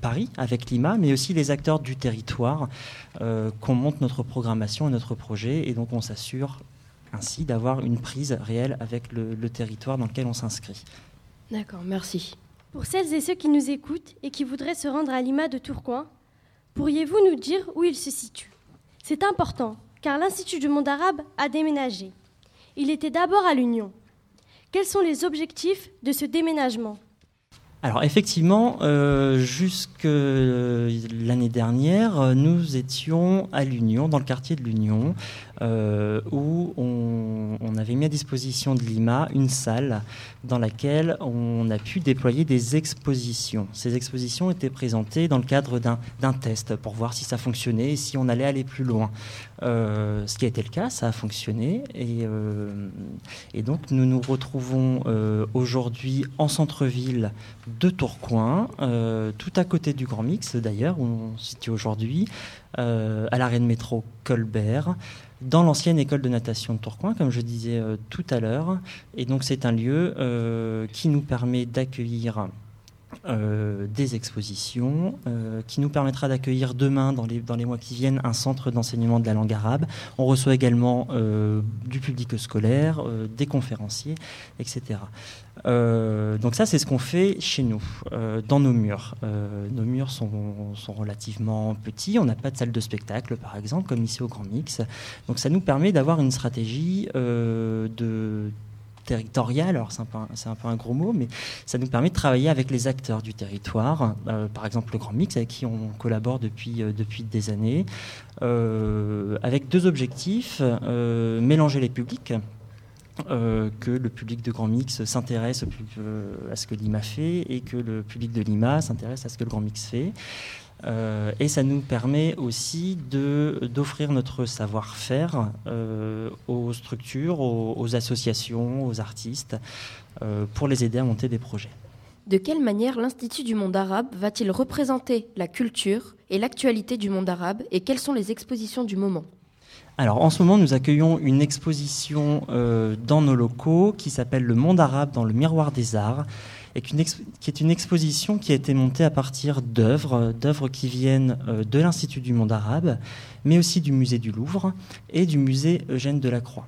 Speaker 32: Paris avec l'IMA, mais aussi les acteurs du territoire qu'on monte notre programmation et notre projet, et donc on s'assure ainsi d'avoir une prise réelle avec le territoire dans lequel on s'inscrit.
Speaker 4: D'accord, merci.
Speaker 5: Pour celles et ceux qui nous écoutent et qui voudraient se rendre à l'IMA de Tourcoing, pourriez-vous nous dire où il se situe? C'est important, car l'Institut du monde arabe a déménagé. Il était d'abord à l'Union. Quels sont les objectifs de ce déménagement?
Speaker 32: Alors effectivement, euh, jusque l'année dernière, euh, nous étions à l'Union, dans le quartier de l'Union, euh, où on, avait mis à disposition de Lima une salle dans laquelle on a pu déployer des expositions. Ces expositions étaient présentées dans le cadre d'un test pour voir si ça fonctionnait et si on allait aller plus loin. Euh, ce qui a été le cas, ça a fonctionné. Et, euh, donc nous nous retrouvons aujourd'hui en centre-ville de Tourcoing, tout à côté du Grand Mix d'ailleurs, où on se situe aujourd'hui. à l'arrêt de métro Colbert, dans l'ancienne école de natation de Tourcoing, comme je disais tout à l'heure. Et donc c'est un lieu qui nous permet d'accueillir euh, des expositions euh, qui nous permettra d'accueillir demain, dans les, dans les mois qui viennent, un centre d'enseignement de la langue arabe. On reçoit également euh, du public scolaire, des conférenciers, etc. donc ça, c'est ce qu'on fait chez nous, dans nos murs. nos murs sont, sont, relativement petits, on n'a pas de salle de spectacle, par exemple, comme ici au Grand Mix. Donc ça nous permet d'avoir une stratégie de territorial, alors c'est un, peu un gros mot, mais ça nous permet de travailler avec les acteurs du territoire, euh, par exemple le Grand Mix avec qui on collabore depuis, euh, des années, euh, avec deux objectifs, mélanger les publics, que le public de Grand Mix s'intéresse à ce que Lima fait et que le public de Lima s'intéresse à ce que le Grand Mix fait. Euh, et ça nous permet aussi d'offrir notre savoir-faire euh, aux structures, aux, associations, aux artistes, euh, pour les aider à monter des projets.
Speaker 4: De quelle manière l'Institut du monde arabe va-t-il représenter la culture et l'actualité du monde arabe et quelles sont les expositions du moment?
Speaker 32: Alors en ce moment, nous accueillons une exposition dans nos locaux qui s'appelle Le monde arabe dans le miroir des arts qui est une exposition qui a été montée à partir d'œuvres, d'œuvres qui viennent euh, de l'Institut du monde arabe, mais aussi du musée du Louvre et du musée Eugène Delacroix.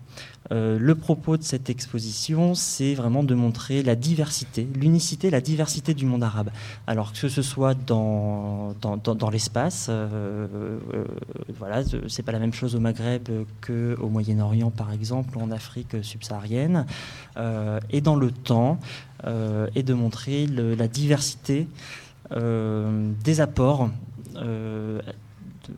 Speaker 32: Euh, le propos de cette exposition, c'est vraiment de montrer la diversité, l'unicité, la diversité du monde arabe. Alors que ce soit dans, dans, l'espace, euh, euh, voilà, c'est pas la même chose au Maghreb qu'au Moyen-Orient, par exemple, en Afrique subsaharienne, et dans le temps, et de montrer la diversité des apports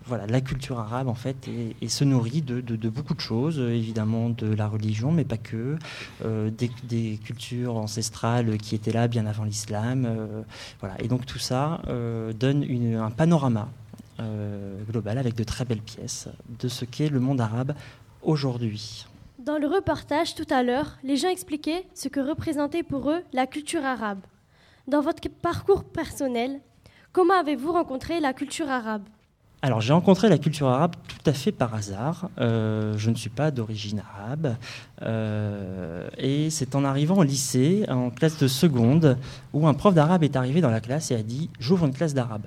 Speaker 32: voilà, la culture arabe en fait et, se nourrit de, beaucoup de choses, évidemment de la religion, mais pas que, euh, des, cultures ancestrales qui étaient là bien avant l'islam, euh, voilà. Et donc tout ça euh, donne un panorama global avec de très belles pièces de ce qu'est le monde arabe aujourd'hui.
Speaker 5: Dans le reportage tout à l'heure, les gens expliquaient ce que représentait pour eux la culture arabe. Dans votre parcours personnel, comment avez-vous rencontré la culture arabe?
Speaker 32: Alors j'ai rencontré la culture arabe tout à fait par hasard. Euh, je ne suis pas d'origine arabe. Euh, et c'est en arrivant au lycée, en classe de seconde, où un prof d'arabe est arrivé dans la classe et a dit J'ouvre une classe d'arabe.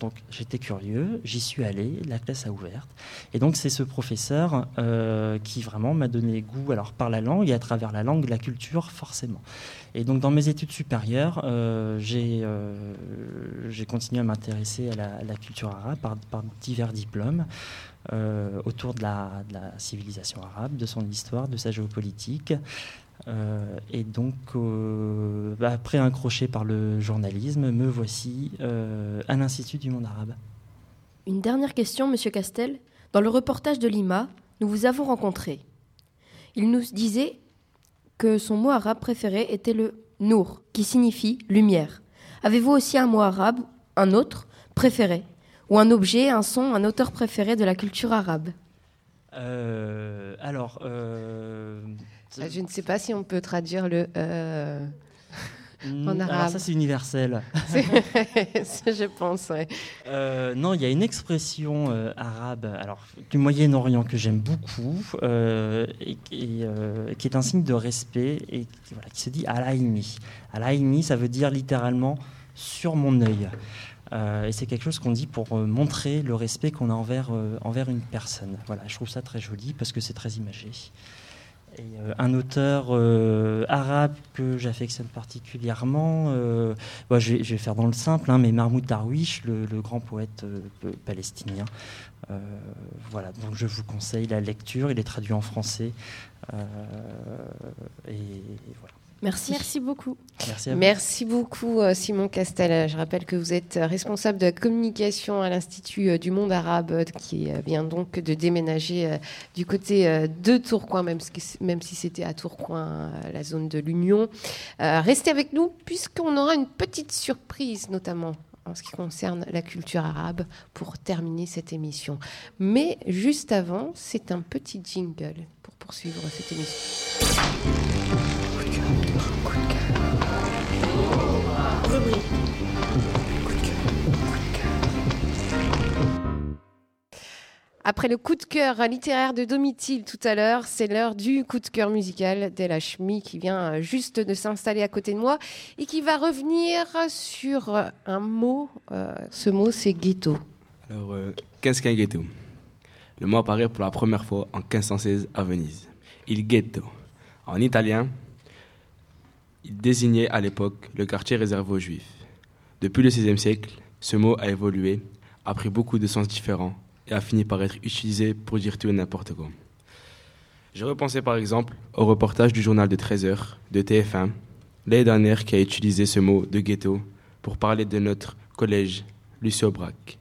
Speaker 32: Donc j'étais curieux, j'y suis allé, la classe a ouvert. Et donc c'est ce professeur euh, qui vraiment m'a donné goût alors par la langue et à travers la langue, la culture forcément. Et donc dans mes études supérieures, euh, euh, j'ai continué à m'intéresser à, la, culture arabe par, divers diplômes autour de la, de la, civilisation arabe, de son histoire, de sa géopolitique. Euh, et donc, euh, bah, après un crochet par le journalisme, me voici euh, à l'Institut du monde arabe.
Speaker 4: Une dernière question, Monsieur Castel. Dans le reportage de Lima, nous vous avons rencontré. Il nous disait que son mot arabe préféré était le nour, qui signifie lumière. Avez-vous aussi un mot arabe, un autre, préféré Ou un objet, un son, un auteur préféré de la culture arabe?
Speaker 32: Alors,
Speaker 3: ah, je ne sais pas si on peut traduire le euh,
Speaker 32: en mm, arabe. Alors ça, c'est universel. *laughs*
Speaker 3: je pense,
Speaker 32: euh, non, il y a une expression euh, arabe alors, du Moyen-Orient que j'aime beaucoup et, qui est un signe de respect et qui se dit alaïni. Alaïni, ça veut dire littéralement sur mon œil. et c'est quelque chose qu'on dit pour montrer le respect qu'on a envers, envers une personne. Voilà, je trouve ça très joli parce que c'est très imagé. Euh, un auteur euh, arabe que j'affectionne particulièrement, euh, je, vais, faire dans le simple, hein, mais Mahmoud Darwish, le, grand poète palestinien. voilà, donc je vous conseille la lecture, il est traduit en français. et voilà.
Speaker 5: Merci. Merci beaucoup.
Speaker 3: Merci, beaucoup, euh, Simon Castel. Je rappelle que vous êtes responsable de la communication à l'Institut euh, du monde arabe, euh, qui vient donc de déménager du côté de Tourcoing, même, même si c'était à Tourcoing, la zone de l'Union. Restez avec nous, puisqu'on aura une petite surprise, notamment en ce qui concerne la culture arabe, pour terminer cette émission. Mais juste avant, c'est un petit jingle pour poursuivre cette émission. Après le coup de cœur littéraire de Domitil tout à l'heure, c'est l'heure du coup de cœur musical d'Elachmi qui vient juste de s'installer à côté de moi et qui va revenir sur un mot. Euh, ce mot, c'est ghetto.
Speaker 33: Alors, euh, qu'est-ce qu'un ghetto? Le mot apparaît pour la première fois en 1516 à Venise. Il ghetto. En italien, il désignait à l'époque le quartier réservé aux juifs. Depuis le XVIe siècle, ce mot a évolué, a pris beaucoup de sens différents et a fini par être utilisé pour dire tout et n'importe quoi. Je repensais par exemple au reportage du journal de 13h de TF1 l'année dernière qui a utilisé ce mot de ghetto pour parler de notre collège Lucio Brac.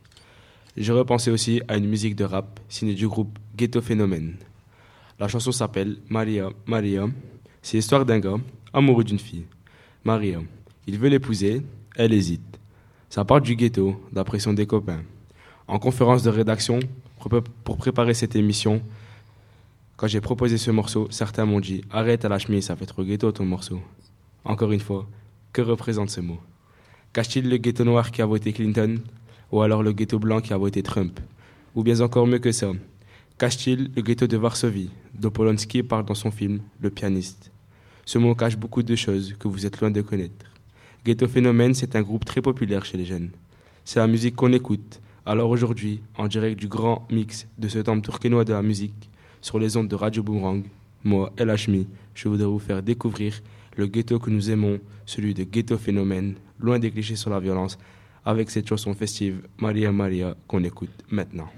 Speaker 33: Je repensais aussi à une musique de rap signée du groupe Ghetto Phénomène. La chanson s'appelle Maria, Maria. C'est l'histoire d'un gars amoureux d'une fille, Maria. Il veut l'épouser, elle hésite. Ça part du ghetto, d'après son des copains. En conférence de rédaction, pour pour préparer cette émission, quand j'ai proposé ce morceau, certains m'ont dit Arrête à la chemise, ça fait trop ghetto ton morceau. Encore une fois, que représente ce mot? Cache-t-il le ghetto noir qui a voté Clinton Ou alors le ghetto blanc qui a voté Trump? Ou bien encore mieux que ça Cache-t-il le ghetto de Varsovie, dont Polanski parle dans son film Le pianiste? Ce mot cache beaucoup de choses que vous êtes loin de connaître. Ghetto Phénomène, c'est un groupe très populaire chez les jeunes. C'est la musique qu'on écoute. Alors aujourd'hui, en direct du grand mix de ce temple tourquenois de la musique, sur les ondes de Radio Boomerang, moi, El Hachmi, je voudrais vous faire découvrir le ghetto que nous aimons, celui de Ghetto Phénomène, loin des clichés sur la violence, avec cette chanson festive Maria Maria qu'on écoute maintenant.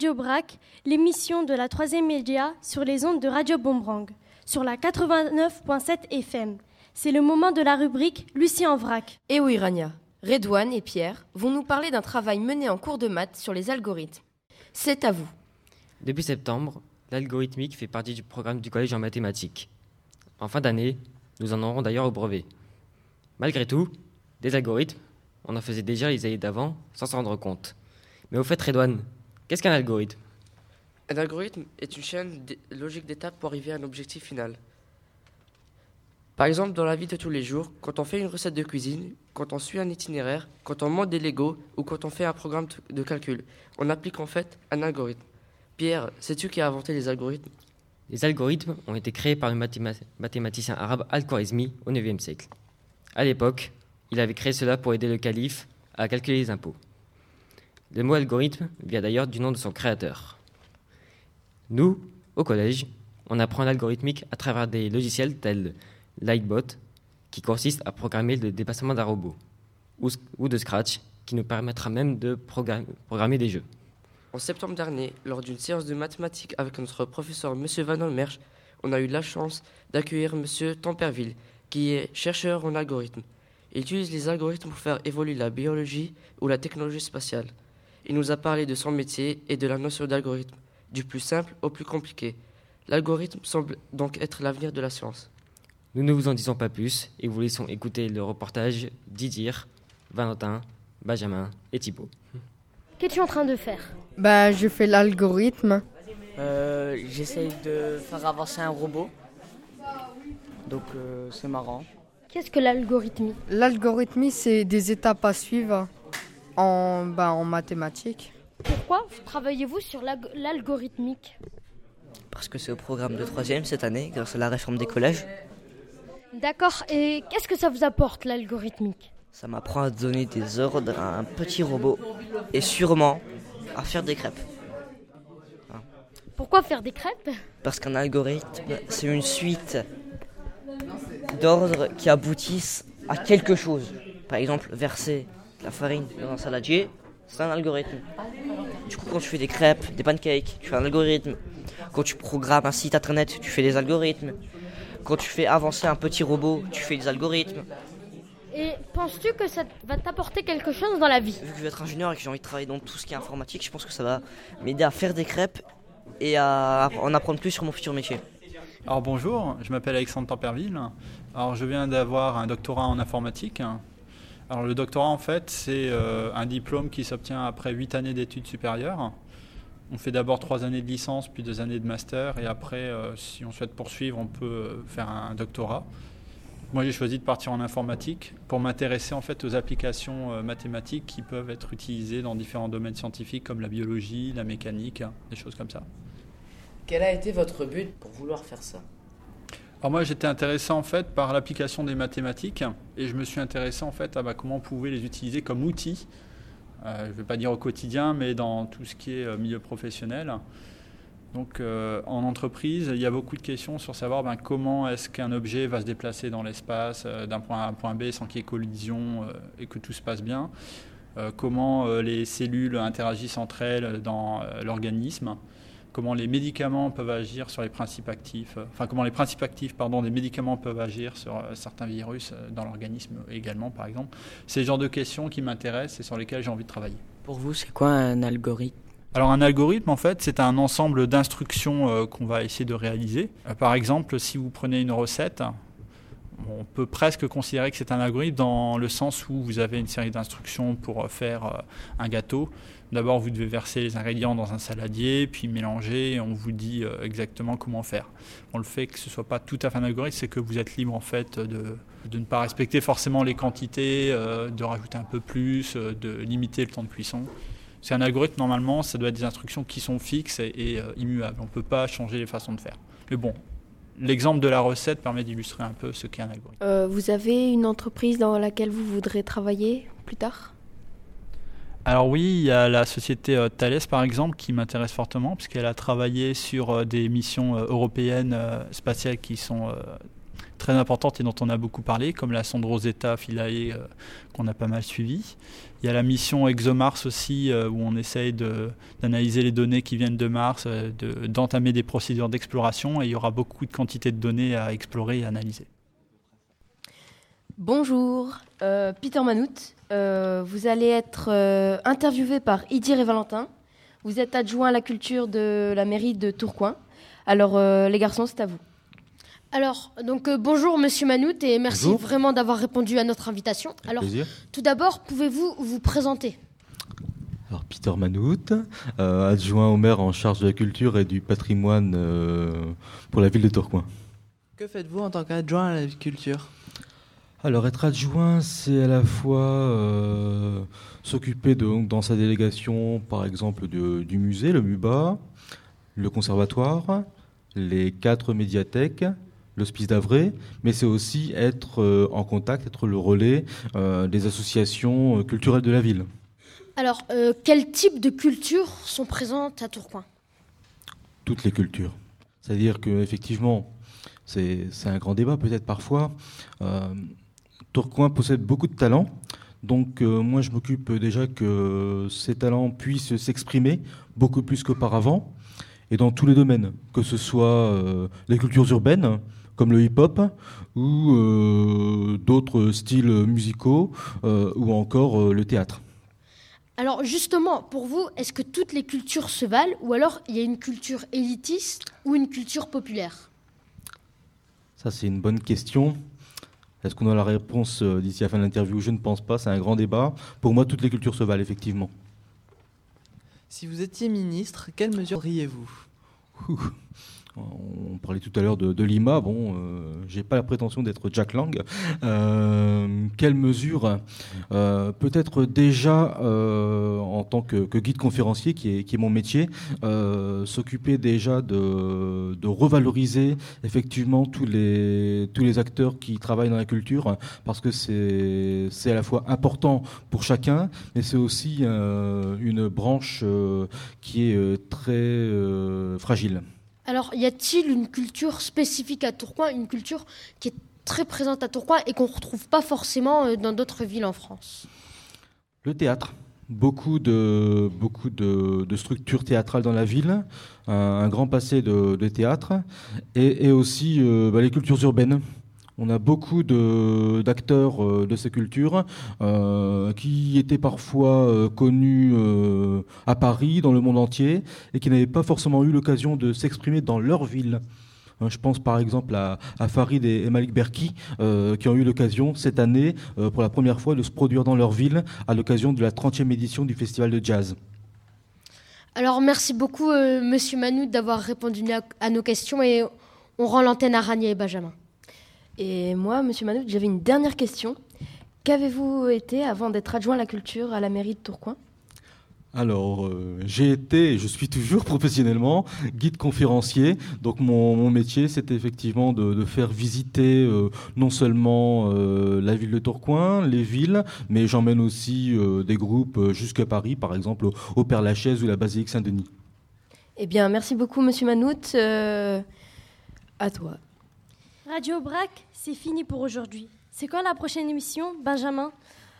Speaker 5: Radio Brac, l'émission de la troisième média sur les ondes de Radio Bombrang, sur la 89.7 FM. C'est le moment de la rubrique Lucie en vrac.
Speaker 4: Et oui, Rania. Redouane et Pierre vont nous parler d'un travail mené en cours de maths sur les algorithmes. C'est à vous.
Speaker 34: Depuis septembre, l'algorithmique fait partie du programme du collège en mathématiques. En fin d'année, nous en aurons d'ailleurs au brevet. Malgré tout, des algorithmes, on en faisait déjà les années d'avant sans s'en rendre compte. Mais au fait, Redouane, qu'est-ce qu'un algorithme?
Speaker 35: Un algorithme est une chaîne logique d'étapes pour arriver à un objectif final. Par exemple, dans la vie de tous les jours, quand on fait une recette de cuisine, quand on suit un itinéraire, quand on monte des Lego ou quand on fait un programme de calcul, on applique en fait un algorithme. Pierre, sais-tu qui a inventé les algorithmes?
Speaker 34: Les algorithmes ont été créés par le mathéma- mathématicien arabe Al-Khwarizmi au IXe siècle. À l'époque, il avait créé cela pour aider le calife à calculer les impôts. Le mot algorithme vient d'ailleurs du nom de son créateur. Nous, au collège, on apprend l'algorithmique à travers des logiciels tels Lightbot, qui consiste à programmer le déplacement d'un robot, ou, de Scratch, qui nous permettra même de progra- programmer des jeux.
Speaker 35: En septembre dernier, lors d'une séance de mathématiques avec notre professeur M. Van Olmersch, on a eu la chance d'accueillir M. Temperville, qui est chercheur en algorithmes. Il utilise les algorithmes pour faire évoluer la biologie ou la technologie spatiale. Il nous a parlé de son métier et de la notion d'algorithme, du plus simple au plus compliqué. L'algorithme semble donc être l'avenir de la science.
Speaker 34: Nous ne vous en disons pas plus et vous laissons écouter le reportage d'Idir, Valentin, Benjamin et Thibault.
Speaker 1: Qu'es-tu en train de faire?
Speaker 36: Bah, je fais l'algorithme.
Speaker 31: Euh, J'essaye de faire avancer un robot. Donc euh, c'est marrant.
Speaker 1: Qu'est-ce que l'algorithmie?
Speaker 36: L'algorithmie, c'est des étapes à suivre en, bah, en mathématiques.
Speaker 1: Pourquoi travaillez-vous sur l'alg- l'algorithmique?
Speaker 31: Parce que c'est au programme de troisième cette année, grâce à la réforme des collèges.
Speaker 1: D'accord, et qu'est-ce que ça vous apporte l'algorithmique?
Speaker 31: Ça m'apprend à donner des ordres à un petit robot et sûrement à faire des crêpes.
Speaker 1: Pourquoi faire des crêpes?
Speaker 31: Parce qu'un algorithme, c'est une suite d'ordres qui aboutissent à quelque chose. Par exemple, verser la farine dans un saladier, c'est un algorithme. Du coup, quand tu fais des crêpes, des pancakes, tu fais un algorithme. Quand tu programmes un site internet, tu fais des algorithmes. Quand tu fais avancer un petit robot, tu fais des algorithmes.
Speaker 1: Et penses-tu que ça va t'apporter quelque chose dans la vie?
Speaker 31: Vu que je vais être ingénieur et que j'ai envie de travailler dans tout ce qui est informatique, je pense que ça va m'aider à faire des crêpes et à en apprendre plus sur mon futur métier.
Speaker 37: Alors bonjour, je m'appelle Alexandre Temperville. Alors je viens d'avoir un doctorat en informatique. Alors le doctorat en fait c'est euh, un diplôme qui s'obtient après 8 années d'études supérieures. On fait d'abord 3 années de licence puis 2 années de master et après euh, si on souhaite poursuivre on peut euh, faire un doctorat. Moi j'ai choisi de partir en informatique pour m'intéresser en fait aux applications mathématiques qui peuvent être utilisées dans différents domaines scientifiques comme la biologie, la mécanique, des choses comme ça.
Speaker 31: Quel a été votre but pour vouloir faire ça?
Speaker 37: Alors moi j'étais intéressé en fait par l'application des mathématiques et je me suis intéressé en fait à bah, comment on pouvait les utiliser comme outils, euh, je ne vais pas dire au quotidien, mais dans tout ce qui est euh, milieu professionnel. Donc euh, en entreprise, il y a beaucoup de questions sur savoir ben, comment est-ce qu'un objet va se déplacer dans l'espace d'un point A à un point B sans qu'il y ait collision et que tout se passe bien. Comment les cellules interagissent entre elles dans l'organisme comment les médicaments peuvent agir sur les principes actifs, euh, enfin comment les principes actifs pardon, des médicaments peuvent agir sur euh, certains virus euh, dans l'organisme également par exemple. C'est le genre de questions qui m'intéressent et sur lesquelles j'ai envie de travailler.
Speaker 31: Pour vous, c'est quoi un algorithme?
Speaker 37: Alors un algorithme en fait c'est un ensemble d'instructions qu'on va essayer de réaliser. Par exemple si vous prenez une recette, on peut presque considérer que c'est un algorithme dans le sens où vous avez une série d'instructions pour euh, faire euh, un gâteau. D'abord, vous devez verser les ingrédients dans un saladier, puis mélanger, et on vous dit euh, exactement comment faire. Le fait que ce soit pas tout à fait un algorithme, c'est que vous êtes libre en fait de, de ne pas respecter forcément les quantités, de rajouter un peu plus, de limiter le temps de cuisson. C'est un algorithme, normalement, ça doit être des instructions qui sont fixes et, immuables. On ne peut pas changer les façons de faire. Mais bon, l'exemple de la recette permet d'illustrer un peu ce qu'est un algorithme.
Speaker 38: Euh, vous avez une entreprise dans laquelle vous voudrez travailler plus tard?
Speaker 37: Alors oui, il y a la société euh, Thales par exemple qui m'intéresse fortement puisqu'elle a travaillé sur euh, des missions européennes spatiales qui sont très importantes et dont on a beaucoup parlé, comme la sonde Rosetta Philae euh, qu'on a pas mal suivi. Il y a la mission ExoMars aussi, euh, où on essaye d'analyser les données qui viennent de Mars, euh, de- d'entamer des procédures d'exploration, et il y aura beaucoup de quantités de données à explorer et analyser.
Speaker 4: Bonjour, euh, Peter Manout. Vous allez être interviewé par Idir et Valentin. Vous êtes adjoint à la culture de la mairie de Tourcoing. Alors, les garçons, c'est à vous.
Speaker 1: Alors, donc euh, bonjour Monsieur Manout et merci
Speaker 25: Bonjour.
Speaker 1: vraiment d'avoir répondu à notre invitation. Alors,
Speaker 25: plaisir.
Speaker 1: tout d'abord, pouvez-vous vous présenter?
Speaker 25: Alors Peter Manout, euh, adjoint au maire en charge de la culture et du patrimoine euh, pour la ville de Tourcoing.
Speaker 39: Que faites-vous en tant qu'adjoint à la culture?
Speaker 25: Alors être adjoint, c'est à la fois euh, s'occuper de- dans sa délégation, par exemple, de- du musée, le MUBA, le conservatoire, les quatre médiathèques, l'hospice d'Avray, mais c'est aussi être euh, en contact, être le relais euh, des associations euh, culturelles de la ville.
Speaker 1: Alors, euh, quel type de cultures sont présentes à Tourcoing?
Speaker 25: Toutes les cultures. C'est-à-dire que effectivement, c'est un grand débat peut-être parfois. Euh, Tourcoing possède beaucoup de talents. Donc euh, moi je m'occupe déjà que ces talents puissent s'exprimer beaucoup plus qu'auparavant et dans tous les domaines, que ce soit les cultures urbaines comme le hip-hop ou euh, d'autres styles musicaux euh, ou encore euh, le théâtre.
Speaker 1: Alors, justement, pour vous, est-ce que toutes les cultures se valent ou alors il y a une culture élitiste ou une culture populaire?
Speaker 25: Ça, c'est une bonne question. Est-ce qu'on a la réponse d'ici la fin de l'interview? Je ne pense pas. C'est un grand débat. Pour moi, toutes les cultures se valent, effectivement.
Speaker 39: Si vous étiez ministre, quelles mesures auriez-vous? *laughs*
Speaker 25: On parlait tout à l'heure de, Lima. Bon, euh, j'ai pas la prétention d'être Jack Lang. Euh, quelle mesure Euh, Peut-être déjà euh, en tant que, guide conférencier, qui est, mon métier, s'occuper déjà de, revaloriser effectivement tous les acteurs qui travaillent dans la culture, parce que c'est à la fois important pour chacun, mais c'est aussi une branche qui est très fragile.
Speaker 1: Alors, y a-t-il une culture spécifique à Tourcoing, une culture qui est très présente à Tourcoing et qu'on ne retrouve pas forcément euh, dans d'autres villes en France?
Speaker 25: Le théâtre. Beaucoup de, structures théâtrales dans la ville, un, grand passé de, théâtre, et, et aussi euh, bah, les cultures urbaines. On a beaucoup d'acteurs euh, de ces cultures euh, qui étaient parfois euh, connus à Paris, dans le monde entier, et qui n'avaient pas forcément eu l'occasion de s'exprimer dans leur ville. Hein, Je pense par exemple à, Farid et, Malik Berki, qui ont eu l'occasion cette année, pour la première fois, de se produire dans leur ville à l'occasion de la 30e édition du Festival de Jazz.
Speaker 1: Alors, merci beaucoup, Monsieur Manout, d'avoir répondu à, à nos questions et on rend l'antenne à Rania et Benjamin.
Speaker 4: Et moi, Monsieur Manout, j'avais une dernière question. Qu'avez-vous été avant d'être adjoint à la culture à la mairie de Tourcoing?
Speaker 25: Alors, euh, j'ai été, et je suis toujours professionnellement, guide conférencier. Donc, mon, mon métier, c'était effectivement de, de faire visiter euh, non seulement euh, la ville de Tourcoing, les villes, mais j'emmène aussi des groupes jusqu'à Paris, par exemple au, Père-Lachaise ou la Basilique Saint-Denis.
Speaker 4: Eh bien, merci beaucoup, Monsieur Manout. À toi.
Speaker 5: Radio Brac, c'est fini pour aujourd'hui. C'est quand la prochaine émission, Benjamin?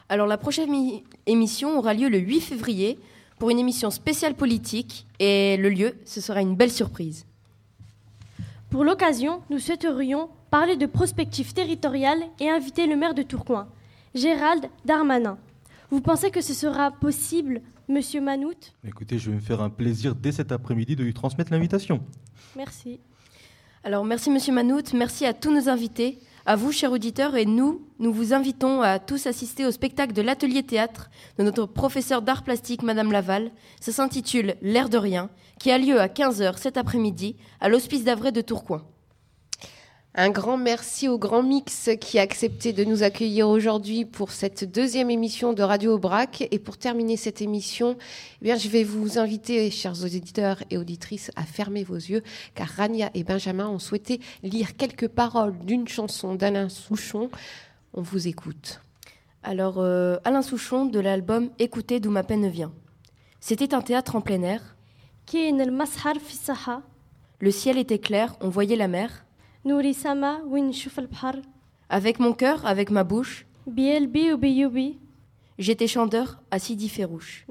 Speaker 4: Alors, la prochaine émi- émission aura lieu le 8 février pour une émission spéciale politique. Et le lieu, ce sera une belle surprise.
Speaker 5: Pour l'occasion, nous souhaiterions parler de prospective territoriale et inviter le maire de Tourcoing, Gérald Darmanin. Vous pensez que ce sera possible, Monsieur Manout?
Speaker 25: Écoutez, je vais me faire un plaisir dès cet après-midi de lui transmettre l'invitation.
Speaker 5: Merci.
Speaker 4: Alors, merci, Monsieur Manout. Merci à tous nos invités, à vous, chers auditeurs. Et nous, nous vous invitons à tous assister au spectacle de l'atelier théâtre de notre professeur d'art plastique, Madame Laval. Ça s'intitule L'air de rien, qui a lieu à 15h cet après-midi à l'Hospice d'Avray de Tourcoing.
Speaker 3: Un grand merci au Grand Mix qui a accepté de nous accueillir aujourd'hui pour cette deuxième émission de Radio Aubrac. Et pour terminer cette émission, eh bien, je vais vous inviter, chers auditeurs et auditrices, à fermer vos yeux, car Rania et Benjamin ont souhaité lire quelques paroles d'une chanson d'Alain Souchon. On vous écoute.
Speaker 4: Alors, euh, Alain Souchon de l'album Écoutez d'où ma peine vient. C'était un théâtre en plein air. Le ciel était clair, on voyait la mer. Avec mon cœur, avec ma bouche. J'étais chanteur à Sidi Ferrouche.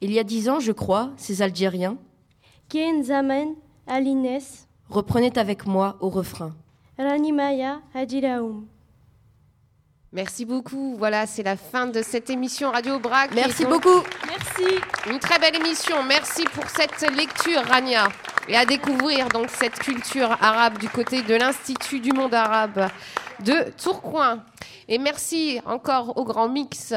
Speaker 4: Il y a dix ans, je crois, ces Algériens reprenaient avec moi au refrain.
Speaker 3: Merci beaucoup. Voilà, c'est la fin de cette émission Radio Brac.
Speaker 4: Merci beaucoup.
Speaker 5: Merci.
Speaker 3: Une très belle émission. Merci pour cette lecture, Rania. Et à découvrir donc cette culture arabe du côté de l'Institut du monde arabe de Tourcoing. Et merci encore au Grand Mix.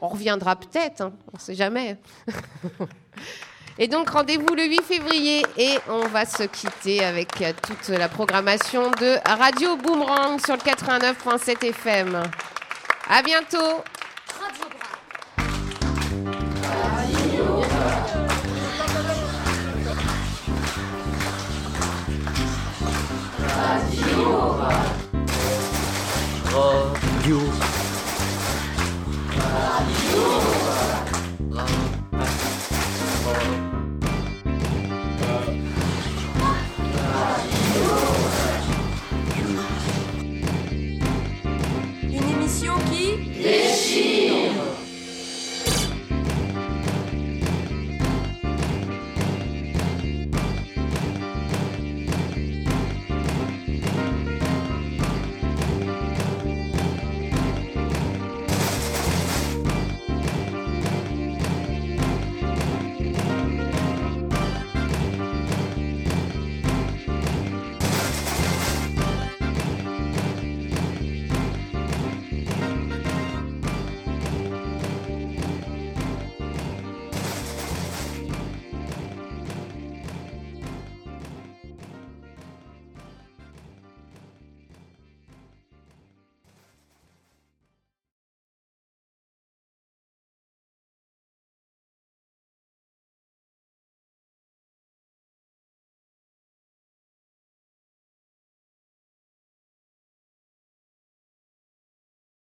Speaker 3: On reviendra peut-être, hein, on ne sait jamais. *laughs* Et donc rendez-vous le 8 février et on va se quitter avec toute la programmation de Radio Boomerang sur le 89.7 FM. À bientôt.
Speaker 31: Radio